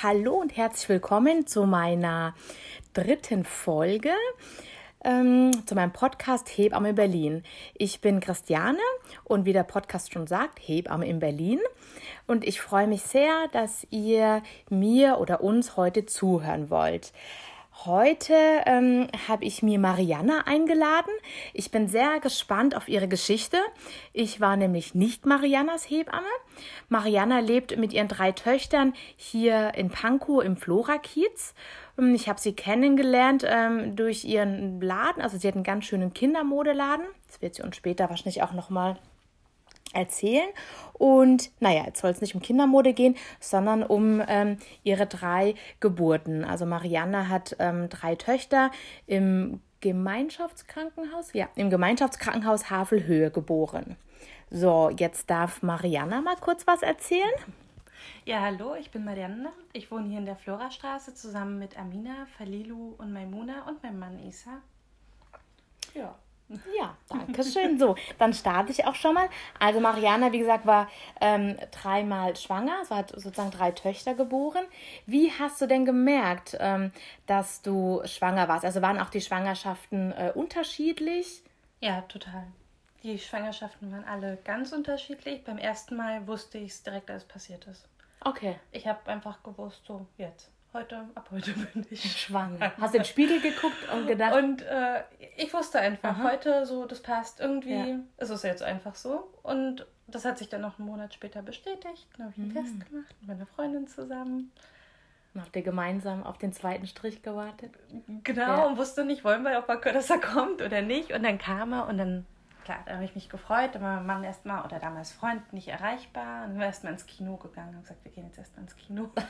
Hallo und herzlich willkommen zu meiner dritten Folge, ähm, zu meinem Podcast Hebamme Berlin. Ich bin Christiane und wie der Podcast schon sagt, Hebamme in Berlin. Und ich freue mich sehr, dass ihr mir oder uns heute zuhören wollt. Heute ähm, habe ich mir Mariana eingeladen. Ich bin sehr gespannt auf ihre Geschichte. Ich war nämlich nicht Marianas Hebamme. Mariana lebt mit ihren drei Töchtern hier in Pankow im Flora-Kiez. Ähm, ich habe sie kennengelernt ähm, durch ihren Laden. Also sie hat einen ganz schönen Kindermodeladen. Das wird sie uns später wahrscheinlich auch noch mal erzählen. Und naja, jetzt soll es nicht um Kindermode gehen, sondern um ähm, ihre drei Geburten. Also Marianne hat ähm, drei Töchter im Gemeinschaftskrankenhaus, ja, im Gemeinschaftskrankenhaus Havelhöhe geboren. So, jetzt darf Marianne mal kurz was erzählen. Ja, hallo, ich bin Marianne. Ich wohne hier in der Florastraße zusammen mit Amina, Falilu und Maimuna und meinem Mann Isa. Ja. Ja, danke schön. So, dann starte ich auch schon mal. Also Mariana, wie gesagt, war ähm, dreimal schwanger, so hat sozusagen drei Töchter geboren. Wie hast du denn gemerkt, ähm, dass du schwanger warst? Also waren auch die Schwangerschaften äh, unterschiedlich? Ja, total. Die Schwangerschaften waren alle ganz unterschiedlich. Beim ersten Mal wusste ich es direkt, als es passiert ist. Okay. Ich habe einfach gewusst, so jetzt heute, ab heute bin ich schwanger. Hast du in den Spiegel geguckt und gedacht? Und äh, ich wusste einfach, Aha. heute so, das passt irgendwie, ja. ist es jetzt einfach so. Und das hat sich dann noch einen Monat später bestätigt. Dann habe ich einen mhm. Test gemacht mit meiner Freundin zusammen. Und habt ihr gemeinsam auf den zweiten Strich gewartet? Genau, ja. und wusste nicht, wollen wir, ob er, dass er kommt oder nicht. Und dann kam er und dann, klar, da habe ich mich gefreut. Da war mein Mann erstmal oder damals Freund nicht erreichbar. Und dann sind wir erstmal ins Kino gegangen und gesagt, wir gehen jetzt erstmal ins Kino.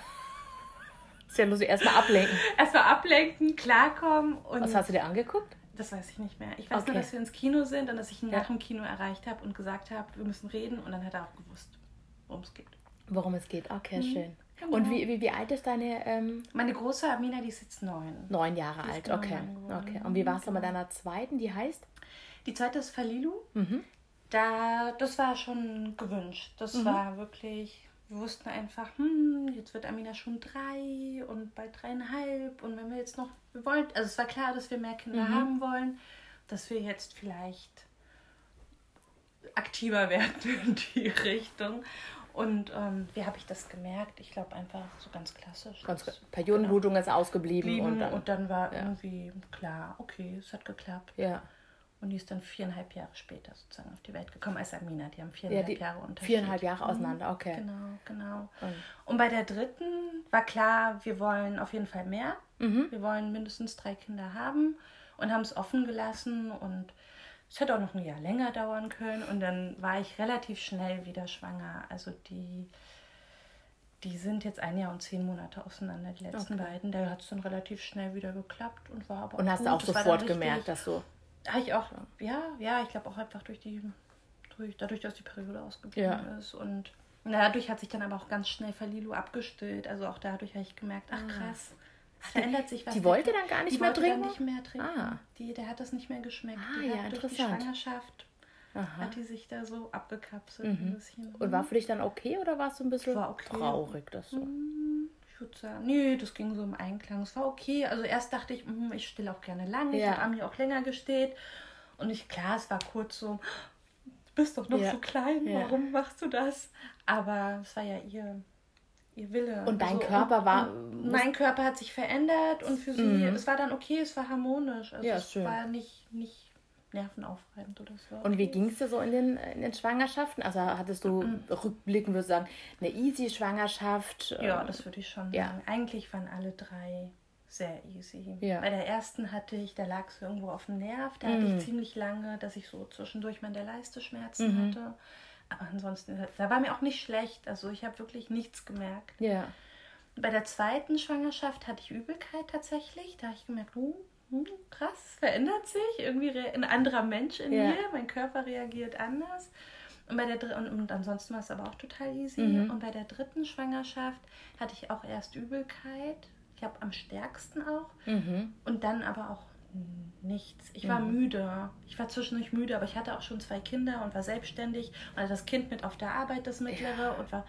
Ist ja lustig, erstmal ablenken. Erstmal ablenken, klarkommen. Und Was hast du dir angeguckt? Das weiß ich nicht mehr. Ich weiß okay. nur, dass wir ins Kino sind und dass ich ihn ja. nach dem Kino erreicht habe und gesagt habe, wir müssen reden. Und dann hat er auch gewusst, worum es geht. Worum es geht, okay, mhm. schön. Genau. Und wie, wie, wie alt ist deine. Ähm... Meine große Amina, die ist jetzt neun. Neun Jahre alt, okay. okay. Und wie warst du mit genau. deiner zweiten, die heißt? Die zweite ist Falilu. Mhm. Da, das war schon gewünscht. Das mhm. war wirklich wir wussten einfach, hm, jetzt wird Amina schon drei und bald dreieinhalb. Und wenn wir jetzt noch, wir wollen, also es war klar, dass wir mehr Kinder mhm. haben wollen, dass wir jetzt vielleicht aktiver werden in die Richtung. Und ähm, wie habe ich das gemerkt? Ich glaube einfach so ganz klassisch. Ganz Periodenblutung genau. ist ausgeblieben. Und dann, und dann war ja. irgendwie klar, okay, es hat geklappt. Ja. Und die ist dann viereinhalb Jahre später sozusagen auf die Welt gekommen als Amina. Die haben viereinhalb ja, die Jahre Unterschied. Viereinhalb Jahre mhm. auseinander, okay. Genau, genau. Und, und bei der dritten war klar, wir wollen auf jeden Fall mehr. Mhm. Wir wollen mindestens drei Kinder haben und haben es offen gelassen. Und es hätte auch noch ein Jahr länger dauern können. Und dann war ich relativ schnell wieder schwanger. Also die die sind jetzt ein Jahr und zehn Monate auseinander, die letzten okay. beiden. Da hat es dann relativ schnell wieder geklappt und war aber Und hast du auch sofort gemerkt, dass du habe ich auch, ja, ja, ich glaube auch einfach durch die, durch, dadurch, dass die Periode ausgeblieben ja. ist. Und dadurch hat sich dann aber auch ganz schnell Verlilu abgestillt. Also auch dadurch habe ich gemerkt, ach ah. krass, es verändert sich was. Die wollte dann gar nicht die mehr trinken? Dann nicht mehr trinken. Ah. Die, der hat das nicht mehr geschmeckt. Ah, die ja, hat durch die Schwangerschaft Aha. hat die sich da so abgekapselt mhm. ein bisschen. Und war für dich dann okay oder warst du ein bisschen okay. traurig, dass so? Mhm. Ich würde sagen, nee, das ging so im Einklang. Es war okay. Also erst dachte ich, mh, ich still auch gerne lang. Ja. Ich habe Ami auch länger gestillt. Und ich, klar, es war kurz so, du bist doch noch ja. so klein, ja. warum machst du das? Aber es war ja ihr, ihr Wille. Und dein also, Körper war. mein Körper hat sich verändert und für sie, mhm. es war dann okay, es war harmonisch. Also ja, es schön. war nicht, nicht nervenaufreibend oder so. Und wie ging es dir so in den, in den Schwangerschaften? Also hattest du mhm. rückblickend, würde sagen, eine easy Schwangerschaft? Ja, das würde ich schon ja. sagen. Eigentlich waren alle drei sehr easy. Ja. Bei der ersten hatte ich, da lag es irgendwo auf dem Nerv, da mhm. hatte ich mhm. ziemlich lange, dass ich so zwischendurch mal in der Leiste Schmerzen mhm. hatte. Aber ansonsten, da war mir auch nicht schlecht. Also ich habe wirklich nichts gemerkt. Ja. Bei der zweiten Schwangerschaft hatte ich Übelkeit tatsächlich. Da habe ich gemerkt, oh, hm, krass, verändert sich. Irgendwie ein anderer Mensch in ja. mir. Mein Körper reagiert anders. Und, bei der und, und ansonsten war es aber auch total easy. Mhm. Und bei der dritten Schwangerschaft hatte ich auch erst Übelkeit ich glaube, am stärksten auch. Mhm. Und dann aber auch nichts. Ich war mhm. müde. Ich war zwischendurch müde, aber ich hatte auch schon zwei Kinder und war selbstständig und hatte das Kind mit auf der Arbeit, das mittlere, ja. und war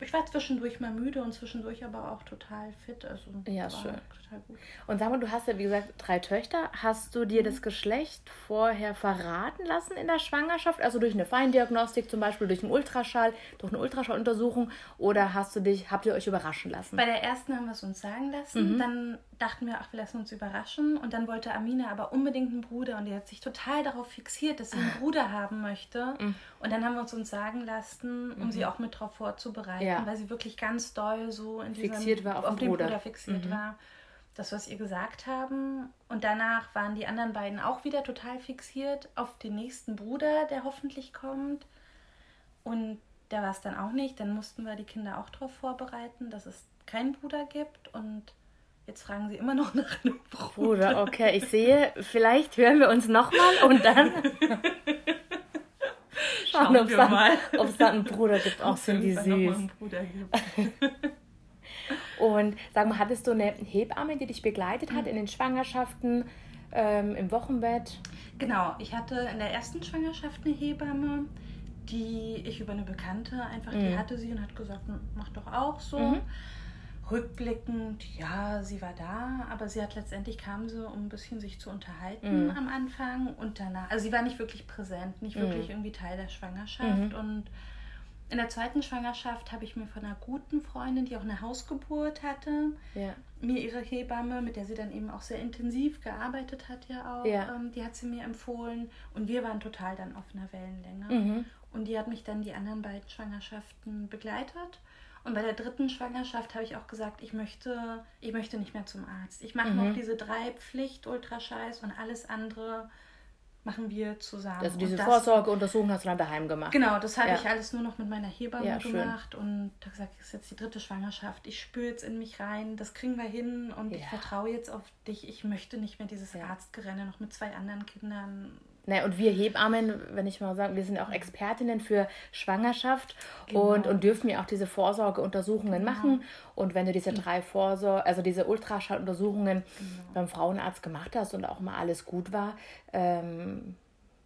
ich war zwischendurch mal müde und zwischendurch aber auch total fit. Also ja, schön. Total gut. Und sag mal, du hast ja, wie gesagt, drei Töchter. Hast du dir mhm. das Geschlecht vorher verraten lassen in der Schwangerschaft? Also durch eine Feindiagnostik zum Beispiel, durch einen Ultraschall, durch eine Ultraschalluntersuchung? Oder hast du dich, habt ihr euch überraschen lassen? Bei der ersten haben wir es uns sagen lassen. Mhm. Dann dachten wir, ach, wir lassen uns überraschen. Und dann wollte Amina aber unbedingt einen Bruder und die hat sich total darauf fixiert, dass sie einen ah. Bruder haben möchte. Mhm. Und dann haben wir uns uns sagen lassen, um mhm. sie auch mit darauf vorzubereiten, ja. weil sie wirklich ganz doll so in diesem, fixiert war auf, auf den Bruder, Bruder fixiert mhm. war. Das, was ihr gesagt haben. Und danach waren die anderen beiden auch wieder total fixiert auf den nächsten Bruder, der hoffentlich kommt. Und der war es dann auch nicht. Dann mussten wir die Kinder auch darauf vorbereiten, dass es keinen Bruder gibt. Und Jetzt fragen Sie immer noch nach einem Bruder. Bruder, okay, ich sehe, vielleicht hören wir uns nochmal und dann schauen, ob es da einen Bruder gibt. Auch sind die süß. und sag mal, hattest du eine Hebamme, die dich begleitet hat mhm. in den Schwangerschaften, ähm, im Wochenbett? Genau, ich hatte in der ersten Schwangerschaft eine Hebamme, die ich über eine Bekannte einfach, mhm. die hatte sie und hat gesagt, mach doch auch so. Mhm rückblickend, ja, sie war da, aber sie hat letztendlich kam sie, um ein bisschen sich zu unterhalten mhm. am Anfang und danach. Also sie war nicht wirklich präsent, nicht mhm. wirklich irgendwie Teil der Schwangerschaft. Mhm. Und in der zweiten Schwangerschaft habe ich mir von einer guten Freundin, die auch eine Hausgeburt hatte, ja. mir ihre Hebamme, mit der sie dann eben auch sehr intensiv gearbeitet hat, ja auch, ja. Ähm, die hat sie mir empfohlen. Und wir waren total dann auf einer Wellenlänge. Mhm. Und die hat mich dann die anderen beiden Schwangerschaften begleitet. Und bei der dritten Schwangerschaft habe ich auch gesagt, ich möchte, ich möchte nicht mehr zum Arzt. Ich mache mhm. noch diese drei Pflicht-Ultrascheiß und alles andere machen wir zusammen. Also diese Vorsorgeuntersuchung hast du dann daheim gemacht. Genau, das habe ja. ich alles nur noch mit meiner Hebamme ja, gemacht und habe gesagt, das ist jetzt die dritte Schwangerschaft. Ich spüre jetzt in mich rein, das kriegen wir hin und ja. ich vertraue jetzt auf dich. Ich möchte nicht mehr dieses Arztgerenne noch mit zwei anderen Kindern Ne, und wir Hebammen, wenn ich mal sagen, wir sind auch Expertinnen für Schwangerschaft genau. und, und dürfen ja auch diese Vorsorgeuntersuchungen genau. machen. Und wenn du diese drei Vorsorge, also diese Ultraschalluntersuchungen genau. beim Frauenarzt gemacht hast und auch mal alles gut war, ähm,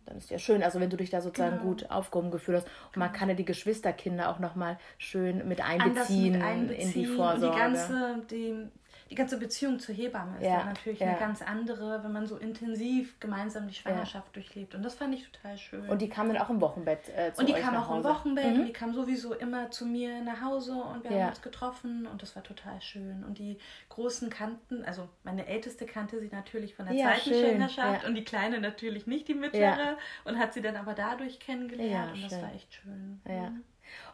dann ist ja schön, also wenn du dich da sozusagen genau. gut aufgehoben gefühlt hast. Und man kann ja die Geschwisterkinder auch nochmal schön mit einbeziehen, mit einbeziehen in die Vorsorge. Die ganze, die, die ganze Beziehung zur Hebamme ist ja, ja natürlich ja. eine ganz andere, wenn man so intensiv gemeinsam die Schwangerschaft ja. durchlebt. Und das fand ich total schön. Und die kam dann auch im Wochenbett äh, zu Und die kam auch im Wochenbett mhm. und die kam sowieso immer zu mir nach Hause und wir haben uns getroffen und das war total schön. Und die großen Kanten, also meine älteste kannte sie natürlich von der zweiten. Schwangerschaft und die kleine natürlich nicht, die mittlere. Und hat sie dann aber dadurch kennengelernt und das war echt schön. Mhm.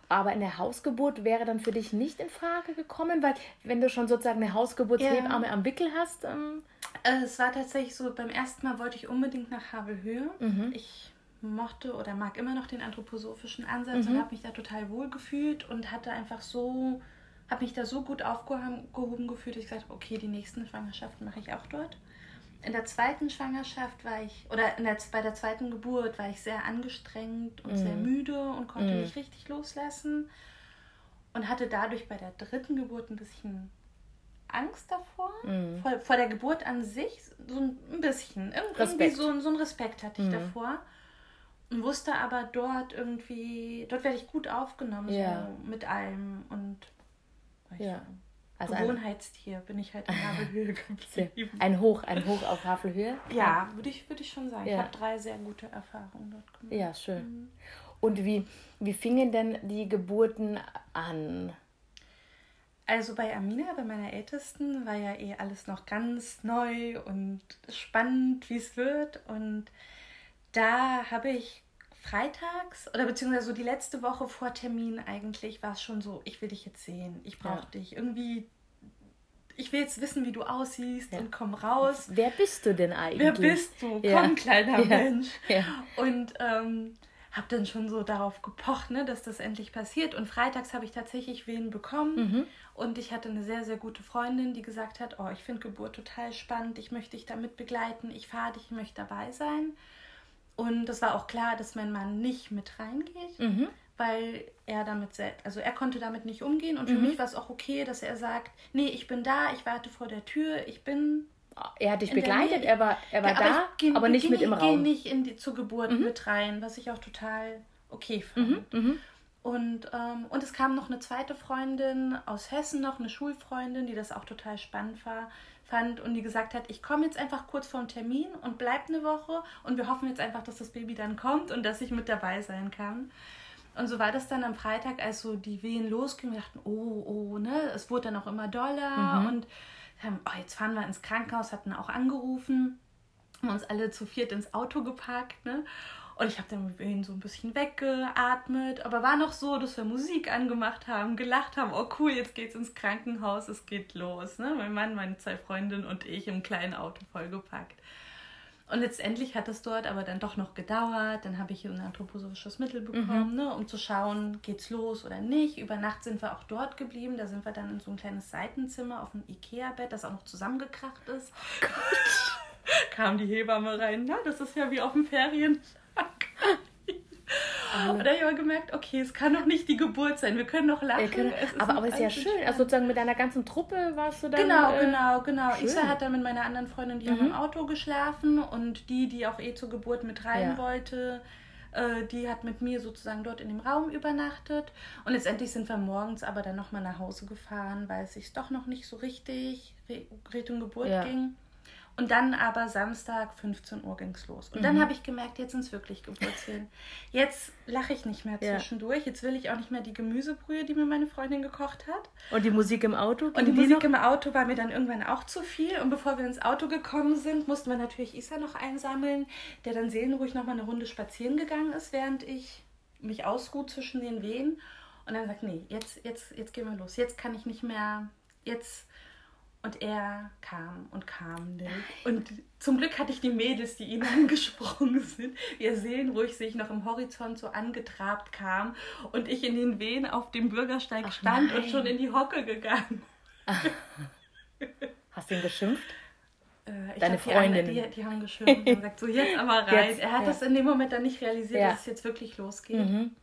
Aber eine Hausgeburt wäre dann für dich nicht in Frage gekommen, weil wenn du schon sozusagen eine Hausgeburtshebamme ja. am Wickel hast. Ähm äh, es war tatsächlich so, beim ersten Mal wollte ich unbedingt nach Havelhöhe. Mhm. Ich mochte oder mag immer noch den anthroposophischen Ansatz mhm. und habe mich da total wohl gefühlt und hatte einfach so, habe mich da so gut aufgehoben gefühlt, dass ich gesagt habe, okay, die nächsten Schwangerschaften mache ich auch dort in der zweiten Schwangerschaft war ich, oder in der, bei der zweiten Geburt war ich sehr angestrengt und mm. sehr müde und konnte mm. nicht richtig loslassen. Und hatte dadurch bei der dritten Geburt ein bisschen Angst davor, mm. vor, vor, der Geburt an sich, so ein bisschen. Irgendwie Respekt. so, so ein Respekt hatte ich mm. davor. Und wusste aber dort irgendwie, dort werde ich gut aufgenommen, ja. so mit allem. Und ja. So, also Gewohnheitstier bin ich halt in Havelhöhe geblieben. Ein Hoch, ein Hoch auf Havelhöhe? Ja, würde ich, würd ich schon sagen. Ja. Ich habe drei sehr gute Erfahrungen dort gemacht. Ja, schön. Mhm. Und wie, wie fingen denn die Geburten an? Also bei Amina, bei meiner Ältesten, war ja eh alles noch ganz neu und spannend, wie es wird. Und da habe ich freitags oder beziehungsweise so die letzte Woche vor Termin eigentlich war es schon so, ich will dich jetzt sehen, ich brauche ja. dich. Irgendwie, ich will jetzt wissen, wie du aussiehst ja. und komm raus. Wer bist du denn eigentlich? Wer bist du? Ja. Komm, kleiner Mensch. Und ähm, habe dann schon so darauf gepocht, ne, dass das endlich passiert. Und freitags habe ich tatsächlich wen bekommen. Mhm. Und ich hatte eine sehr, sehr gute Freundin, die gesagt hat, oh, ich finde Geburt total spannend, ich möchte dich damit begleiten, ich fahre dich, ich möchte dabei sein. Und es war auch klar, dass mein Mann nicht mit reingeht, mhm. weil er damit, also er konnte damit nicht umgehen. Und für mhm. mich war es auch okay, dass er sagt, nee, ich bin da, ich warte vor der Tür, ich bin er hat dich begleitet, er war, er war ja, da, aber, geh, aber nicht geh, mit im Raum. Ich gehe nicht in die, zur Geburt mhm. mit rein, was ich auch total okay fand. Mhm. Mhm. Und, ähm, und es kam noch eine zweite Freundin aus Hessen, noch eine Schulfreundin, die das auch total spannend war, fand und die gesagt hat, ich komme jetzt einfach kurz vorm Termin und bleib eine Woche und wir hoffen jetzt einfach, dass das Baby dann kommt und dass ich mit dabei sein kann. Und so war das dann am Freitag, als so die Wehen losgingen. Wir dachten, oh, oh, ne? Es wurde dann auch immer doller. Mhm. Und haben, oh, jetzt fahren wir ins Krankenhaus, hatten auch angerufen, haben uns alle zu viert ins Auto geparkt, ne? Und ich habe dann mit ihnen so ein bisschen weggeatmet, aber war noch so, dass wir Musik angemacht haben, gelacht haben, oh cool, jetzt geht's ins Krankenhaus, es geht los. Ne? Mein Mann, meine zwei Freundinnen und ich im kleinen Auto vollgepackt. Und letztendlich hat es dort aber dann doch noch gedauert. Dann habe ich ein anthroposophisches Mittel bekommen, mhm. ne, um zu schauen, geht's los oder nicht. Über Nacht sind wir auch dort geblieben. Da sind wir dann in so ein kleines Seitenzimmer auf dem Ikea-Bett, das auch noch zusammengekracht ist. Oh Gott. Kam die Hebamme rein. Na, das ist ja wie auf dem Ferien. Und da habe ich aber gemerkt, okay, es kann doch nicht die Geburt sein. Wir können noch lachen. Können, aber aber ist ja schön. Also sozusagen mit deiner ganzen Truppe warst du dann. Genau, äh, genau, genau. Schön. Isa hat dann mit meiner anderen Freundin, die mhm. haben im Auto geschlafen und die, die auch eh zur Geburt mit rein ja. wollte, äh, die hat mit mir sozusagen dort in dem Raum übernachtet. Und letztendlich sind wir morgens aber dann nochmal nach Hause gefahren, weil es sich doch noch nicht so richtig Richtung Geburt ja. ging. Und dann aber Samstag 15 Uhr ging es los. Und mhm. dann habe ich gemerkt, jetzt sind es wirklich Geburtshilfen. Jetzt lache ich nicht mehr zwischendurch. Ja. Jetzt will ich auch nicht mehr die Gemüsebrühe, die mir meine Freundin gekocht hat. Und die Musik im Auto? Und die Musik noch? im Auto war mir dann irgendwann auch zu viel. Und bevor wir ins Auto gekommen sind, mussten wir natürlich Isa noch einsammeln, der dann seelenruhig nochmal eine Runde spazieren gegangen ist, während ich mich ausruhe zwischen den Wehen. Und dann sagt, nee, jetzt, jetzt, jetzt gehen wir los. Jetzt kann ich nicht mehr, jetzt und er kam und kam nicht. Und zum Glück hatte ich die Mädels, die ihn angesprungen sind. Wir sehen, ich sich noch im Horizont so angetrabt kam und ich in den Wehen auf dem Bürgersteig Ach stand nein. und schon in die Hocke gegangen. Hast du ihn geschimpft? Äh, Deine Freundin. Die, die, die, haben geschimpft und gesagt, so jetzt aber rein. Jetzt, er hat ja. das in dem Moment dann nicht realisiert, ja. dass es jetzt wirklich losgeht. Mhm.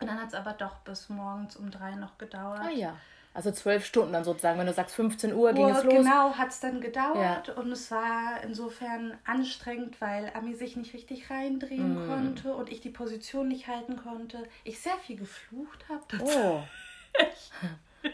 Und dann hat es aber doch bis morgens um drei noch gedauert. Ah ja. Also zwölf Stunden dann sozusagen, wenn du sagst 15 Uhr ging oh, es los. Genau, hat es dann gedauert ja. und es war insofern anstrengend, weil Ami sich nicht richtig reindrehen mm. konnte und ich die Position nicht halten konnte. Ich sehr viel geflucht habe. Oh.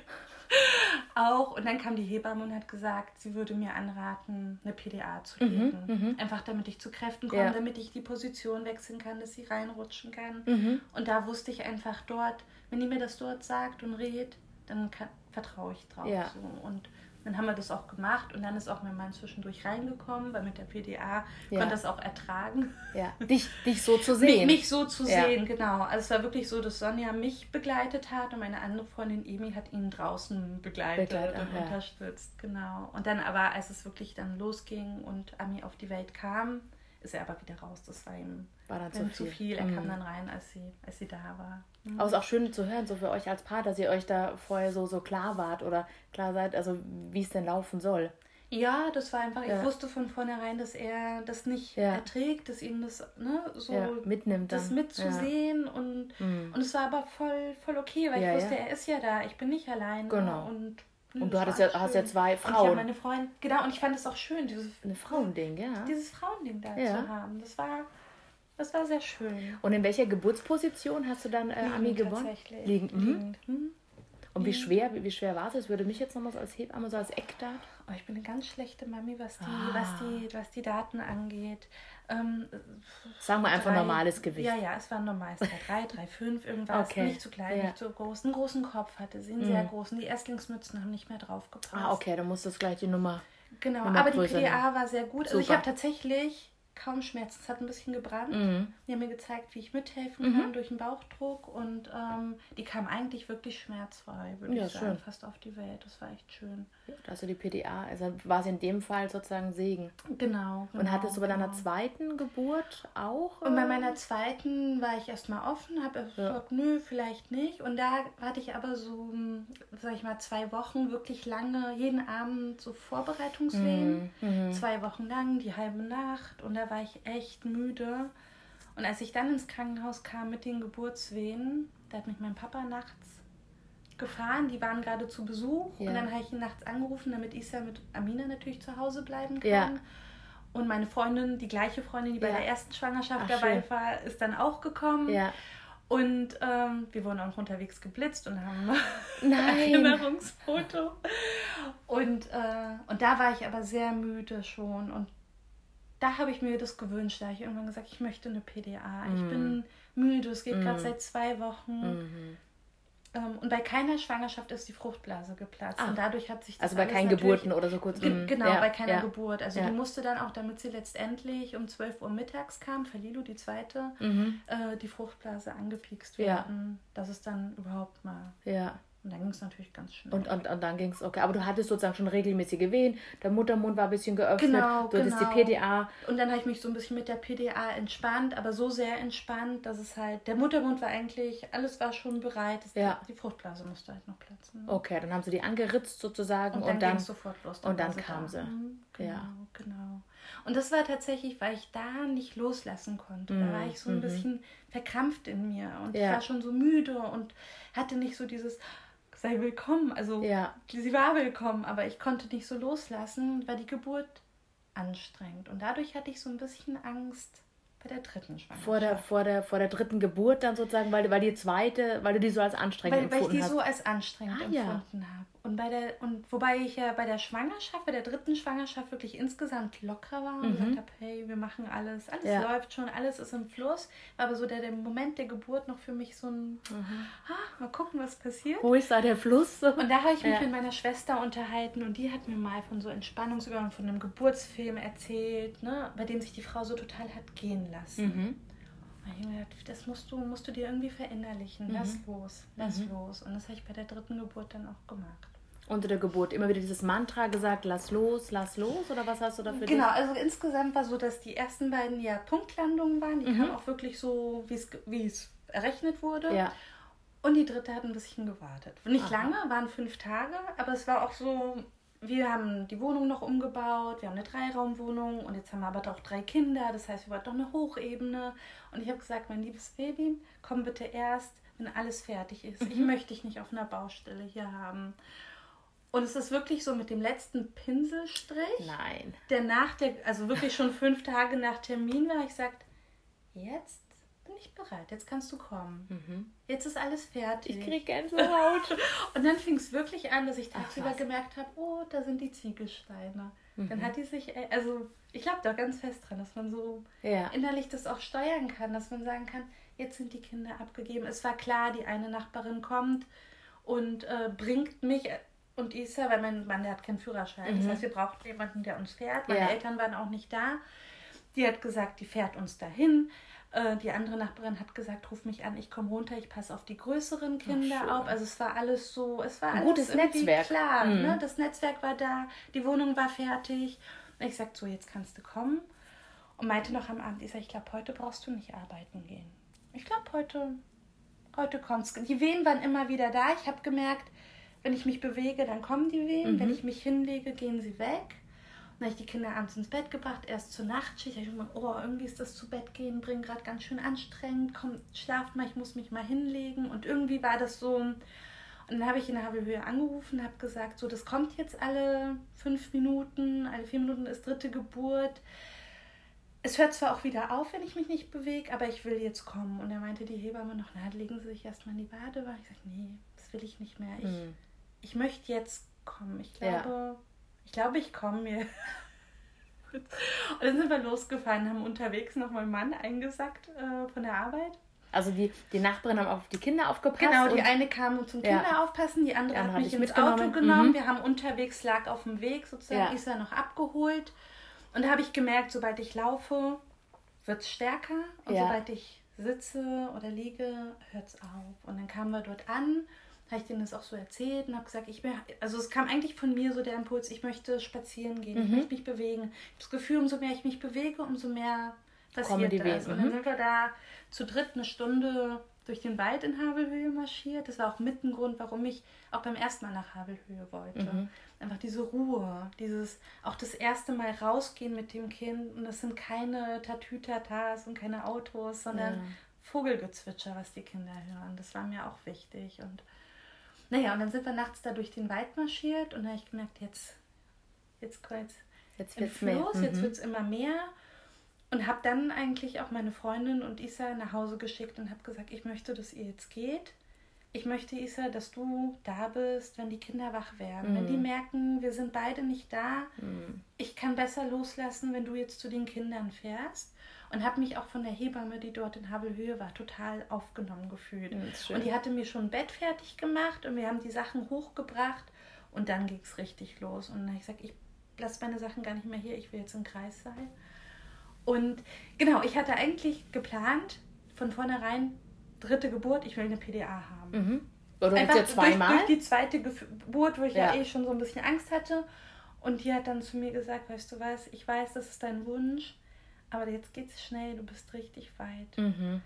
auch. Und dann kam die Hebamme und hat gesagt, sie würde mir anraten, eine PDA zu mhm, legen. Mhm, Einfach damit ich zu Kräften komme, ja. damit ich die Position wechseln kann, dass sie reinrutschen kann. Mhm. Und da wusste ich einfach dort, wenn die mir das dort sagt und redet, dann kann, vertraue ich drauf. Ja. So. Und dann haben wir das auch gemacht und dann ist auch mein Mann zwischendurch reingekommen, weil mit der PDA ja. konnte das auch ertragen. Ja, dich, dich so zu sehen. mich, mich so zu ja. sehen, genau. Also es war wirklich so, dass Sonja mich begleitet hat und meine andere Freundin Emi hat ihn draußen begleitet Begleit, und ach, unterstützt, genau. Und dann aber, als es wirklich dann losging und Ami auf die Welt kam, ist er aber wieder raus. Das war ihm war dann zu viel. zu viel. Er mhm. kam dann rein, als sie, als sie da war. Mhm. Aber es ist auch schön zu hören, so für euch als Paar, dass ihr euch da vorher so, so klar wart oder klar seid, also wie es denn laufen soll. Ja, das war einfach, ja. ich wusste von vornherein, dass er das nicht ja. erträgt, dass ihm das ne, so ja, mitnimmt, das mitzusehen und, mhm. und es war aber voll, voll okay, weil ich wusste, er ist ja da, ich bin nicht allein. Genau. Und und du hattest ja, hast ja zwei Frauen. Und ich meine Freundin, genau, und ich fand es auch schön, dieses Eine Frauending, ja. Dieses Frauending da zu haben. Das war, das war sehr schön. Und in welcher Geburtsposition hast du dann äh, Ami gewonnen? Tatsächlich. Liegend. Mhm. Liegend. Mhm. Und wie schwer, wie, wie schwer war es? Das würde mich jetzt nochmal so als Hebamme, so als Eckdat. Oh, ich bin eine ganz schlechte Mami, was die, ah. was die, was die Daten angeht. Ähm, Sagen wir einfach drei, normales Gewicht. Ja, ja, es war normal. Es war 3, 3, 5, irgendwas. Okay. Nicht zu klein, ja. nicht zu groß. Einen großen Kopf hatte sie, einen mhm. sehr großen. Die Erstlingsmützen haben nicht mehr drauf gepasst. Ah, okay, dann muss das gleich die Nummer. Genau, Nummer aber die PDA war sehr gut. Super. Also ich habe tatsächlich kaum Schmerzen. Es hat ein bisschen gebrannt. Mhm. Die haben mir gezeigt, wie ich mithelfen mhm. kann durch den Bauchdruck. Und ähm, die kam eigentlich wirklich schmerzfrei, würde ja, ich sagen, schön. fast auf die Welt. Das war echt schön. Also die PDA, also war es in dem Fall sozusagen Segen. Genau. genau und hattest du bei deiner genau. zweiten Geburt auch? Und bei äh, meiner zweiten war ich erstmal offen, habe gesagt, ja. nö, vielleicht nicht. Und da hatte ich aber so, sag ich mal, zwei Wochen wirklich lange, jeden Abend so Vorbereitungswehen. Mhm. mhm. Zwei Wochen lang, die halbe Nacht. Und da war ich echt müde. Und als ich dann ins Krankenhaus kam mit den Geburtswehen, da hat mich mein Papa nachts gefahren. Die waren gerade zu Besuch. Ja. Und dann habe ich ihn nachts angerufen, damit Isa mit Amina natürlich zu Hause bleiben kann. Ja. Und meine Freundin, die gleiche Freundin, die bei ja. der ersten Schwangerschaft Ach, dabei schön. war, ist dann auch gekommen. Und ähm, wir wurden auch noch unterwegs geblitzt und haben ein Erinnerungsfoto. Und, äh, und da war ich aber sehr müde schon. Und da habe ich mir das gewünscht. Da habe ich irgendwann gesagt, ich möchte eine PDA. Ich mhm. bin müde, es geht mm. gerade seit zwei Wochen. Mhm. Ähm, und bei keiner Schwangerschaft ist die Fruchtblase geplatzt. Ah. Und dadurch hat sich das Also bei keinen Geburten oder so kurz. Ge mm, genau, ja, bei keiner ja. Geburt. Also ja. die musste dann auch, damit sie letztendlich um 12 Uhr mittags kam, für Lilo die zweite, mhm. äh, die Fruchtblase angepiekst werden. Dass es dann überhaupt mal ja. Und dann ging es natürlich ganz schnell. Und, und, und dann ging es, okay. Aber du hattest sozusagen schon regelmäßige Wehen, der Muttermund war ein bisschen geöffnet, genau, du hattest genau. die PDA. Und dann habe ich mich so ein bisschen mit der PDA entspannt, aber so sehr entspannt, dass es halt, der Muttermund war eigentlich, alles war schon bereit, ja. die Fruchtblase musste halt noch platzen. Okay, dann haben sie die angeritzt sozusagen und dann, und dann sofort los. Dann und dann kam sie. Mhm, genau, ja. genau. Und das war tatsächlich, weil ich da nicht loslassen konnte. Da war mhm, ich so ein mhm. bisschen verkrampft in mir und ja. ich war schon so müde und hatte nicht so dieses, sei willkommen. Also ja. sie war willkommen, aber ich konnte nicht so loslassen, war die Geburt anstrengend. Und dadurch hatte ich so ein bisschen Angst, bei der dritten Schwangerschaft. Vor der, vor der, vor der dritten Geburt dann sozusagen, weil, weil die zweite, weil du die so als anstrengend weil, empfunden hast. Weil ich die hast. so als anstrengend ah, empfunden ja. habe. Und bei der, und wobei ich ja bei der Schwangerschaft, bei der dritten Schwangerschaft wirklich insgesamt locker war und mhm. gesagt habe, hey, wir machen alles, alles ja. läuft schon, alles ist im Fluss. War aber so der, der Moment der Geburt noch für mich so ein, mhm. ah, mal gucken, was passiert. Wo ist da der Fluss? Und da habe ich mich ja. mit meiner Schwester unterhalten und die hat mir mal von so Entspannungsübungen, von einem Geburtsfilm erzählt, ne, bei dem sich die Frau so total hat gehen lassen. Mhm. Das musst du, musst du dir irgendwie verinnerlichen. Mhm. Lass los, lass mhm. los. Und das habe ich bei der dritten Geburt dann auch gemacht. Unter der Geburt immer wieder dieses Mantra gesagt, lass los, lass los oder was hast du dafür? Genau, dich? also insgesamt war so, dass die ersten beiden ja Punktlandungen waren. Die mhm. kamen auch wirklich so, wie es errechnet wurde. Ja. Und die dritte hat ein bisschen gewartet. Nicht Aha. lange, waren fünf Tage, aber es war auch so, wir haben die Wohnung noch umgebaut, wir haben eine Dreiraumwohnung und jetzt haben wir aber doch drei Kinder, das heißt, wir wollten doch eine Hochebene. Und ich habe gesagt, mein liebes Baby, komm bitte erst, wenn alles fertig ist. Mhm. Ich möchte dich nicht auf einer Baustelle hier haben. Und es ist wirklich so mit dem letzten Pinselstrich, Nein. der nach der, also wirklich schon fünf Tage nach Termin war, ich sagt, jetzt bin ich bereit, jetzt kannst du kommen. Mhm. Jetzt ist alles fertig. Ich krieg Gänsehaut. und dann fing es wirklich an, dass ich tagsüber Ach, gemerkt habe, oh, da sind die Ziegelsteine. Mhm. Dann hat die sich, äh, also ich glaube da ganz fest dran, dass man so ja. innerlich das auch steuern kann, dass man sagen kann, jetzt sind die Kinder abgegeben. Es war klar, die eine Nachbarin kommt und äh, bringt mich und Isa, weil mein Mann, der hat keinen Führerschein. Mhm. Das heißt, wir brauchten jemanden, der uns fährt. Meine ja. Eltern waren auch nicht da. Die hat gesagt, die fährt uns dahin. Äh, die andere Nachbarin hat gesagt, ruf mich an, ich komme runter, ich passe auf die größeren Kinder Ach, auf. Also es war alles so, es war Ein alles gutes Netzwerk. klar. Mhm. Ne? Das Netzwerk war da, die Wohnung war fertig. Und ich sagte so, jetzt kannst du kommen. Und meinte noch am Abend, sage, ich glaube, heute brauchst du nicht arbeiten gehen. Ich glaube, heute, heute kommt's. Die Wehen waren immer wieder da. Ich habe gemerkt, wenn ich mich bewege, dann kommen die Wehen. Mhm. Wenn ich mich hinlege, gehen sie weg. Und dann habe ich die Kinder abends ins Bett gebracht, erst zur Nachtschicht. Ich habe oh, irgendwie ist das zu Bett gehen, bringen gerade ganz schön anstrengend. Komm, schlaft mal, ich muss mich mal hinlegen. Und irgendwie war das so. Und dann habe ich in der Havelhöhe angerufen, habe gesagt, so, das kommt jetzt alle fünf Minuten, alle vier Minuten ist dritte Geburt. Es hört zwar auch wieder auf, wenn ich mich nicht bewege, aber ich will jetzt kommen. Und er meinte die Hebamme noch, na, legen Sie sich erstmal in die Badewanne. Ich sage, nee, das will ich nicht mehr. Ich, hm ich möchte jetzt kommen. Ich glaube, ja. ich glaube, ich komme mir. und dann sind wir losgefahren, haben unterwegs noch meinen Mann eingesackt äh, von der Arbeit. Also die, die Nachbarin haben auf die Kinder aufgepasst. Genau, die eine kam zum Kinder ja. aufpassen, die andere ja, hat mich ins Auto genommen. Mhm. Wir haben unterwegs, lag auf dem Weg sozusagen, ja. ist er noch abgeholt. Und da habe ich gemerkt, sobald ich laufe, wird es stärker. Und ja. sobald ich sitze oder liege, hört es auf. Und dann kamen wir dort an habe ich denen das auch so erzählt und habe gesagt, ich bin, also es kam eigentlich von mir so der Impuls, ich möchte spazieren gehen, mhm. ich möchte mich bewegen. Ich habe das Gefühl, umso mehr ich mich bewege, umso mehr passiert die das. Und dann mhm. sind wir da zu dritt eine Stunde durch den Wald in Havelhöhe marschiert. Das war auch mit ein Grund, warum ich auch beim ersten Mal nach Havelhöhe wollte. Mhm. Einfach diese Ruhe, dieses auch das erste Mal rausgehen mit dem Kind und das sind keine Tatütatas und keine Autos, sondern ja. Vogelgezwitscher, was die Kinder hören. Das war mir auch wichtig und naja, und dann sind wir nachts da durch den Wald marschiert und da habe ich gemerkt, jetzt, jetzt, jetzt, jetzt wird's Fluss, mehr. Mhm. jetzt wird es immer mehr. Und habe dann eigentlich auch meine Freundin und Isa nach Hause geschickt und habe gesagt, ich möchte, dass ihr jetzt geht. Ich möchte, Isa, dass du da bist, wenn die Kinder wach werden. Mhm. Wenn die merken, wir sind beide nicht da. Mhm. Ich kann besser loslassen, wenn du jetzt zu den Kindern fährst und habe mich auch von der Hebamme, die dort in Havelhöhe war, total aufgenommen gefühlt. Und die hatte mir schon ein Bett fertig gemacht und wir haben die Sachen hochgebracht und dann ging es richtig los. Und dann habe ich gesagt, ich lasse meine Sachen gar nicht mehr hier, ich will jetzt im Kreis sein. Und genau, ich hatte eigentlich geplant, von vornherein, dritte Geburt, ich will eine PDA haben. Mhm. Oder Einfach ja zweimal? Durch, durch, die zweite Geburt, wo ich ja. ja eh schon so ein bisschen Angst hatte. Und die hat dann zu mir gesagt, weißt du was, ich weiß, das ist dein Wunsch, aber jetzt geht's schnell, du bist richtig weit. Mhm.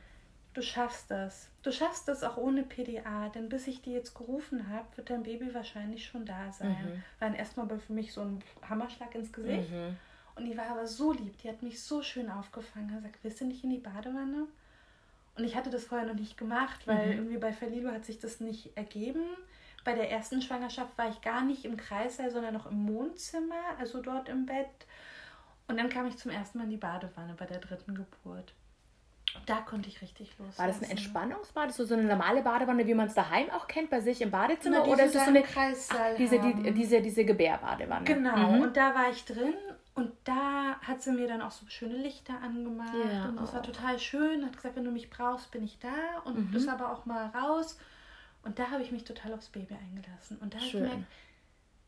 Du schaffst das. Du schaffst das auch ohne PDA, denn bis ich die jetzt gerufen habe, wird dein Baby wahrscheinlich schon da sein. Mhm. War dann erstmal für mich so ein Hammerschlag ins Gesicht. Mhm. Und die war aber so lieb, die hat mich so schön aufgefangen. Hat gesagt, willst du nicht in die Badewanne? Und ich hatte das vorher noch nicht gemacht, weil mhm. irgendwie bei Verlilo hat sich das nicht ergeben. Bei der ersten Schwangerschaft war ich gar nicht im Kreißsaal, sondern noch im Wohnzimmer, also dort im Bett. Und dann kam ich zum ersten Mal in die Badewanne bei der dritten Geburt. Da konnte ich richtig los. War das ein Entspannungsbad? Ist das so eine normale Badewanne, wie man es daheim auch kennt, bei sich im Badezimmer? Na, oder ist das so eine ach, diese, die, diese, diese Gebärbadewanne? Genau, mhm. und da war ich drin und da hat sie mir dann auch so schöne Lichter angemacht. Ja, und es oh. war total schön. Hat gesagt, wenn du mich brauchst, bin ich da. Und mhm. ist aber auch mal raus. Und da habe ich mich total aufs Baby eingelassen. Und da habe ich gemerkt,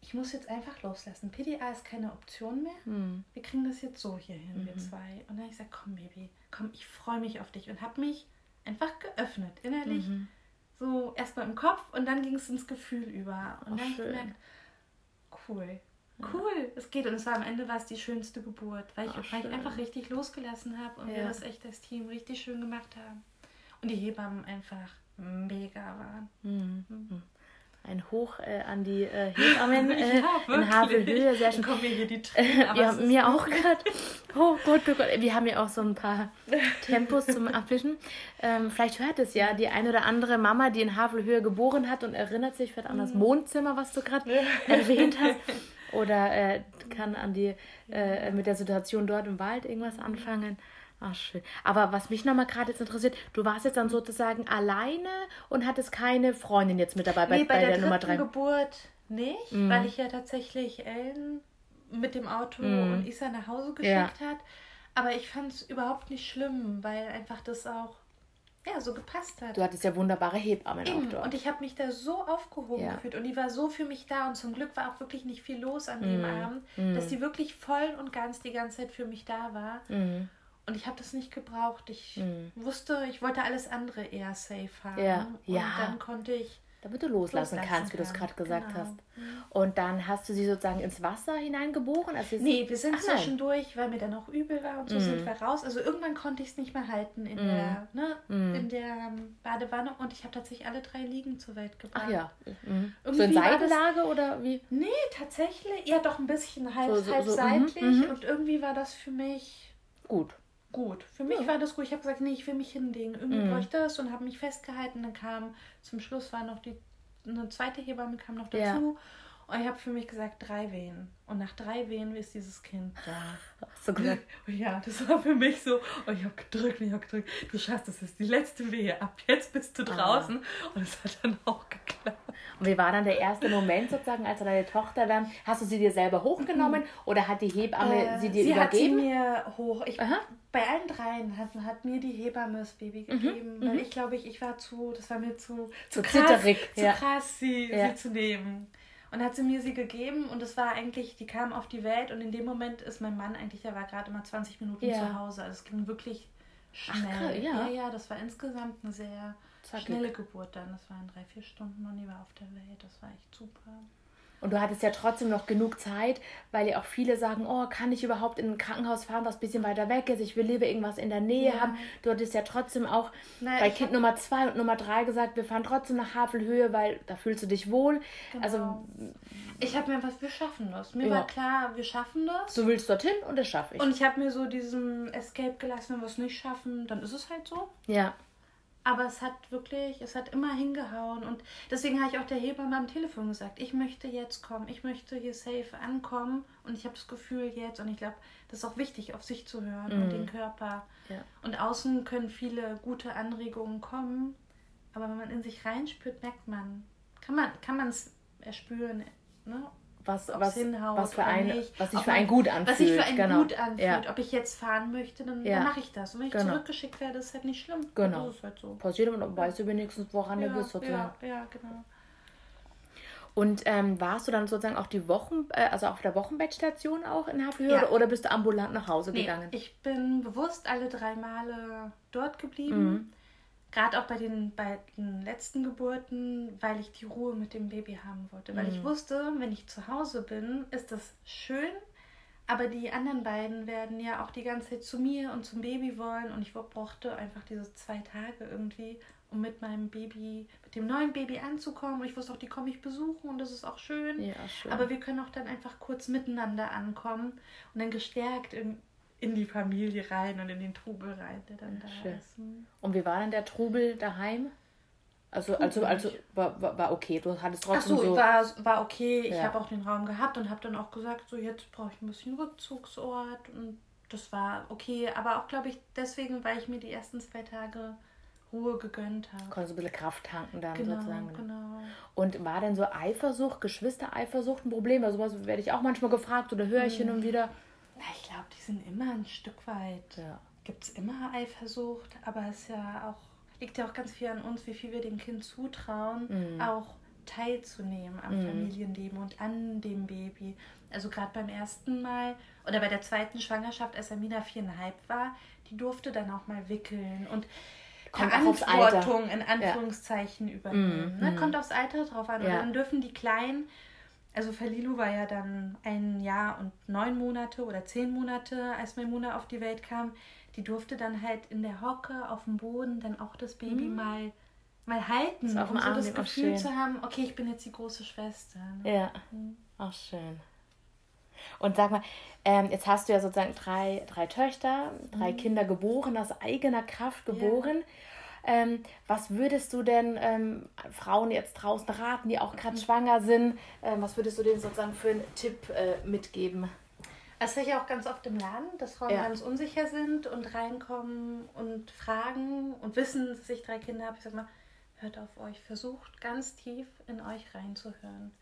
ich muss jetzt einfach loslassen. PDA ist keine Option mehr. Mhm. Wir kriegen das jetzt so hier hin, mhm. wir zwei. Und dann habe ich gesagt, komm Baby, komm, ich freue mich auf dich. Und habe mich einfach geöffnet, innerlich. Mhm. So erstmal im Kopf und dann ging es ins Gefühl über. Und oh, dann habe ich gemerkt, cool, cool, es geht. Und es war am Ende war es die schönste Geburt, weil ich, oh, weil ich einfach richtig losgelassen habe und ja. wir das echt als Team richtig schön gemacht haben. Und die Hebammen einfach mega waren. Mhm. Mhm ein Hoch äh, an die äh, Hebammen äh, ja, in Havelhöhe. Sehr schön. Kommen mir hier die Tränen, Wir haben mir auch gerade, oh Gott, oh Gott, wir haben ja auch so ein paar Tempos zum Abwischen. Ähm, vielleicht hört es ja die eine oder andere Mama, die in Havelhöhe geboren hat und erinnert sich vielleicht an das mhm. Mondzimmer, was du gerade erwähnt hast. Oder äh, kann an die, äh, mit der Situation dort im Wald irgendwas anfangen. Ach, schön. Aber was mich nochmal gerade jetzt interessiert, du warst jetzt dann sozusagen alleine und hattest keine Freundin jetzt mit dabei bei, nee, bei, bei der, der Nummer 3? Geburt nicht, mhm. weil ich ja tatsächlich Ellen mit dem Auto mhm. und Isa nach Hause geschickt ja. hat. Aber ich fand es überhaupt nicht schlimm, weil einfach das auch ja, so gepasst hat. Du hattest ja wunderbare Hebammen Eben. auch dort. Und ich habe mich da so aufgehoben ja. gefühlt und die war so für mich da und zum Glück war auch wirklich nicht viel los an dem mm. Abend, mm. dass die wirklich voll und ganz die ganze Zeit für mich da war. Mm. Und ich habe das nicht gebraucht. Ich mhm. wusste, ich wollte alles andere eher safe haben. Ja. Und ja. dann konnte ich. Damit du loslassen, loslassen kannst, wie du es gerade gesagt genau. hast. Mhm. Und dann hast du sie sozusagen ins Wasser hineingeboren? Also nee, wir sind Ach, zwischendurch, weil mir dann auch übel war und so mhm. sind wir raus. Also irgendwann konnte ich es nicht mehr halten in, der, mhm. ne, mhm. in der ähm, Badewanne und ich habe tatsächlich alle drei Liegen zur Welt gebracht. Ach ja. Mhm. So in Seitenlage oder wie? Nee, tatsächlich. Ja, doch ein bisschen halb, so, so, halb so, seitlich. Und irgendwie war das für mich gut gut. Für mich ja. war das gut. Ich habe gesagt, nee, ich will mich hinlegen. Irgendwie mhm. brauche ich das und habe mich festgehalten. Dann kam, zum Schluss war noch die, eine zweite Hebamme kam noch dazu. Ja. Und ich habe für mich gesagt, drei Wehen. Und nach drei Wehen ist dieses Kind da. Du gesagt? Ja, das war für mich so. Und ich habe gedrückt ich habe gedrückt. Du schaffst das ist die letzte Wehe. Ab jetzt bist du ah. draußen. Ah. Und es hat dann auch geklappt. Und wie war dann der erste Moment sozusagen, als deine Tochter dann, hast du sie dir selber hochgenommen mhm. oder hat die Hebamme äh, sie dir sie übergeben? Sie hat sie mir hoch. Ich, bei allen dreien hat, hat mir die Hebamme das Baby mhm, gegeben, mhm. weil ich glaube, ich, ich war zu, das war mir zu, zu, zu krass, zu ja. krass, sie, ja. sie zu nehmen. Und hat sie mir sie gegeben und es war eigentlich, die kam auf die Welt und in dem Moment ist mein Mann eigentlich, der war gerade mal 20 Minuten ja. zu Hause. Also es ging wirklich schnell. Ach, ja. ja, ja, das war insgesamt eine sehr Zackig. schnelle Geburt dann. Das waren drei, vier Stunden und die war auf der Welt. Das war echt super. Und du hattest ja trotzdem noch genug Zeit, weil ja auch viele sagen, oh, kann ich überhaupt in ein Krankenhaus fahren, was ein bisschen weiter weg ist? Ich will lieber irgendwas in der Nähe ja. haben. Du hattest ja trotzdem auch naja, bei Kind Nummer zwei und Nummer drei gesagt, wir fahren trotzdem nach Havelhöhe, weil da fühlst du dich wohl. Genau. Also ich habe mir einfach, wir schaffen das. Mir ja. war klar, wir schaffen das. Du willst dorthin und das schaffe ich. Und ich habe mir so diesen Escape gelassen, wenn wir es nicht schaffen, dann ist es halt so. Ja. Aber es hat wirklich, es hat immer hingehauen. Und deswegen habe ich auch der Hebamme am Telefon gesagt, ich möchte jetzt kommen, ich möchte hier safe ankommen. Und ich habe das Gefühl jetzt, und ich glaube, das ist auch wichtig, auf sich zu hören mhm. und den Körper. Ja. Und außen können viele gute Anregungen kommen. Aber wenn man in sich reinspürt, merkt man, kann man kann es erspüren, ne? Was, was, hinhaut was, für ein, was sich für ein gut anfühlt. Was sich für ein genau. gut anfühlt. Ja. Ob ich jetzt fahren möchte, dann, ja. dann mache ich das. Und wenn ich genau. zurückgeschickt werde, ist halt nicht schlimm. Genau. Das ist halt so. Passiert und dann weißt du wenigstens, woran ja, du bist. Sozusagen. Ja, ja, genau. Und ähm, warst du dann sozusagen auch die Wochen, äh, also auf der Wochenbettstation auch in Havelhöhe ja. oder bist du ambulant nach Hause nee, gegangen? Ich bin bewusst alle drei Male dort geblieben. Mhm. Gerade auch bei den beiden letzten Geburten, weil ich die Ruhe mit dem Baby haben wollte. Weil mhm. ich wusste, wenn ich zu Hause bin, ist das schön, aber die anderen beiden werden ja auch die ganze Zeit zu mir und zum Baby wollen. Und ich brauchte einfach diese zwei Tage irgendwie, um mit meinem Baby, mit dem neuen Baby anzukommen. Und ich wusste auch, die komme ich besuchen und das ist auch schön. Ja, schön. Aber wir können auch dann einfach kurz miteinander ankommen und dann gestärkt in die Familie rein und in den Trubel rein, der dann da Schön. ist. Und wie war dann der Trubel daheim? Also, also, also war, war, war okay. Du hattest trotzdem Ach so, so war, war okay. Ich ja. habe auch den Raum gehabt und habe dann auch gesagt, so jetzt brauche ich ein bisschen Rückzugsort und das war okay. Aber auch, glaube ich, deswegen, weil ich mir die ersten zwei Tage Ruhe gegönnt habe. Konntest du ein bisschen Kraft tanken dann genau, sozusagen. Genau. Und war denn so Eifersucht, Geschwistereifersucht ein Problem? Also sowas werde ich auch manchmal gefragt oder höre ich hm. hin und wieder. Na, ich glaube, die sind immer ein Stück weit. Ja. Gibt es immer Eifersucht, aber es ja auch, liegt ja auch ganz viel an uns, wie viel wir dem Kind zutrauen, mhm. auch teilzunehmen am mhm. Familienleben und an dem Baby. Also gerade beim ersten Mal oder bei der zweiten Schwangerschaft, als Amina viereinhalb war, die durfte dann auch mal wickeln und Kommt Verantwortung in Anführungszeichen ja. übernehmen. Mhm. Ne? Kommt aufs Alter drauf an. Ja. Und dann dürfen die Kleinen also Falilu war ja dann ein Jahr und neun Monate oder zehn Monate, als Maimuna auf die Welt kam. Die durfte dann halt in der Hocke auf dem Boden dann auch das Baby mhm. mal, mal halten, um so das Gefühl zu haben, okay, ich bin jetzt die große Schwester. Ne? Ja, mhm. auch schön. Und sag mal, ähm, jetzt hast du ja sozusagen drei, drei Töchter, drei mhm. Kinder geboren, aus eigener Kraft geboren. Ja. Ähm, was würdest du denn ähm, Frauen jetzt draußen raten, die auch gerade schwanger sind? Ähm, was würdest du denen sozusagen für einen Tipp äh, mitgeben? Das sehe ich auch ganz oft im Laden, dass Frauen ja. ganz unsicher sind und reinkommen und fragen und wissen, dass ich drei Kinder habe. Ich sage mal, hört auf euch, versucht ganz tief in euch reinzuhören.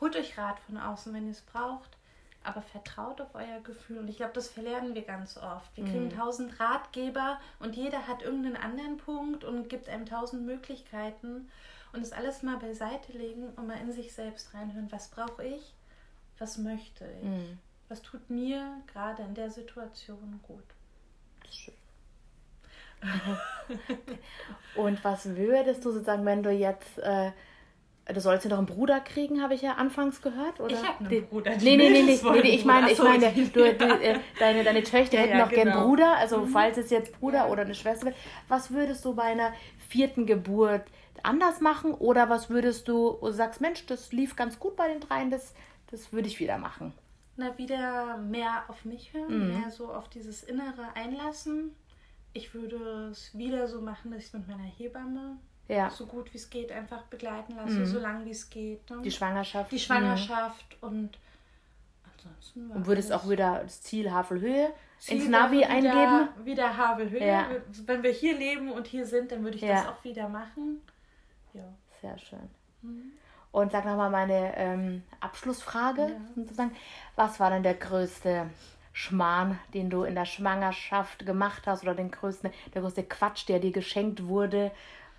Holt euch Rat von außen, wenn ihr es braucht aber vertraut auf euer Gefühl. Und ich glaube, das verlernen wir ganz oft. Wir kriegen mhm. tausend Ratgeber und jeder hat irgendeinen anderen Punkt und gibt einem tausend Möglichkeiten. Und das alles mal beiseite legen und mal in sich selbst reinhören. Was brauche ich? Was möchte ich? Mhm. Was tut mir gerade in der Situation gut? Das ist schön. und was würdest du sozusagen, wenn du jetzt äh, Du sollst ja noch einen Bruder kriegen, habe ich ja anfangs gehört, oder? Ich habe einen Bruder. Nee, nee, nee, nee, nee, ich meine, ich meine, du, äh, deine, deine Töchter hätten noch gern Bruder, also mhm. falls es jetzt Bruder oder eine Schwester wird. Was würdest du bei einer vierten Geburt anders machen oder was würdest du, du sagst, Mensch, das lief ganz gut bei den dreien, das, das würde ich wieder machen? Na, wieder mehr auf mich hören, mhm. mehr so auf dieses Innere einlassen. Ich würde es wieder so machen, dass ich mit meiner Hebamme ja. so gut wie es geht einfach begleiten lasse, mhm. so lange wie es geht. Ne? Die Schwangerschaft. Die Schwangerschaft mhm. und ansonsten. Und würdest auch wieder das Ziel Havelhöhe Ziel ins Navi wieder, eingeben? Wieder Havelhöhe. Ja. Wenn wir hier leben und hier sind, dann würde ich ja. das auch wieder machen. Ja. Sehr schön. Mhm. Und sag nochmal meine ähm, Abschlussfrage. Ja. Was war denn der größte Schmarrn, den du in der Schwangerschaft gemacht hast oder den größten, der größte Quatsch, der dir geschenkt wurde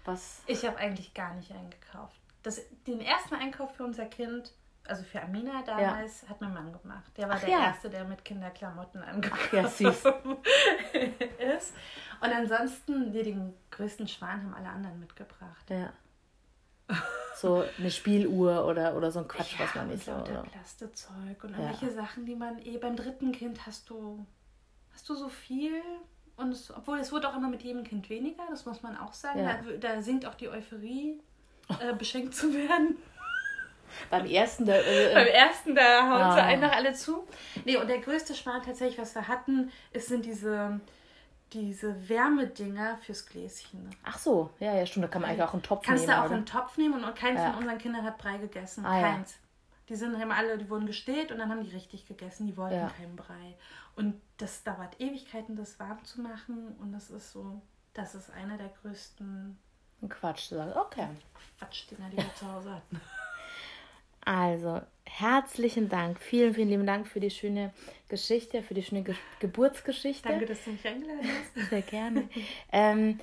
was? Ich habe eigentlich gar nicht eingekauft. Das, den ersten Einkauf für unser Kind, also für Amina damals, ja. hat mein Mann gemacht. Der war Ach, der ja. Erste, der mit Kinderklamotten angekauft ja, süß. ist. Und ansonsten, wir den größten Schwan haben alle anderen mitgebracht. Ja. So eine Spieluhr oder, oder so ein Quatsch, ja, was man nicht so. Oder Plastezeug und irgendwelche Sachen, die man eh beim dritten Kind hast du, hast du so viel und es, obwohl es wurde auch immer mit jedem Kind weniger, das muss man auch sagen. Ja. Da, da, sinkt auch die Euphorie, äh, beschenkt zu werden. Beim ersten, da, äh, Beim ersten, da hauen ah. sie einfach alle zu. Nee, und der größte Schmarrn tatsächlich, was wir hatten, ist, sind diese, diese Wärmedinger fürs Gläschen. Ach so, ja, ja, stimmt. Da kann man eigentlich auch einen Topf Kannst nehmen. du auch oder? einen Topf nehmen und keins Ja. von unseren Kindern hat Brei gegessen. Ah, ja. Die sind haben alle, die wurden gestillt und dann haben die richtig gegessen. Die wollten Ja. keinen Brei. Und das dauert Ewigkeiten, das warm zu machen. Und das ist so, das ist einer der größten Quatsch zu sagen. Okay. Quatschdinger, die wir zu Hause hatten. Also, herzlichen Dank. Vielen, vielen lieben Dank für die schöne Geschichte, für die schöne Ge Geburtsgeschichte. Danke, dass du mich eingeladen hast. Sehr gerne. ähm,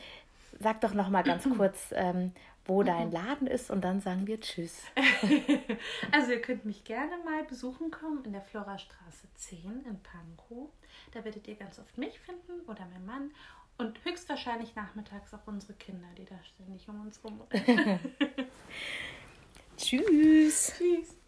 sag doch noch mal ganz kurz, ähm, wo dein Laden ist und dann sagen wir Tschüss. Also ihr könnt mich gerne mal besuchen kommen in der Florastraße 10 in Pankow. Da werdet ihr ganz oft mich finden oder mein Mann und höchstwahrscheinlich nachmittags auch unsere Kinder, die da ständig um uns rum. Tschüss. Tschüss.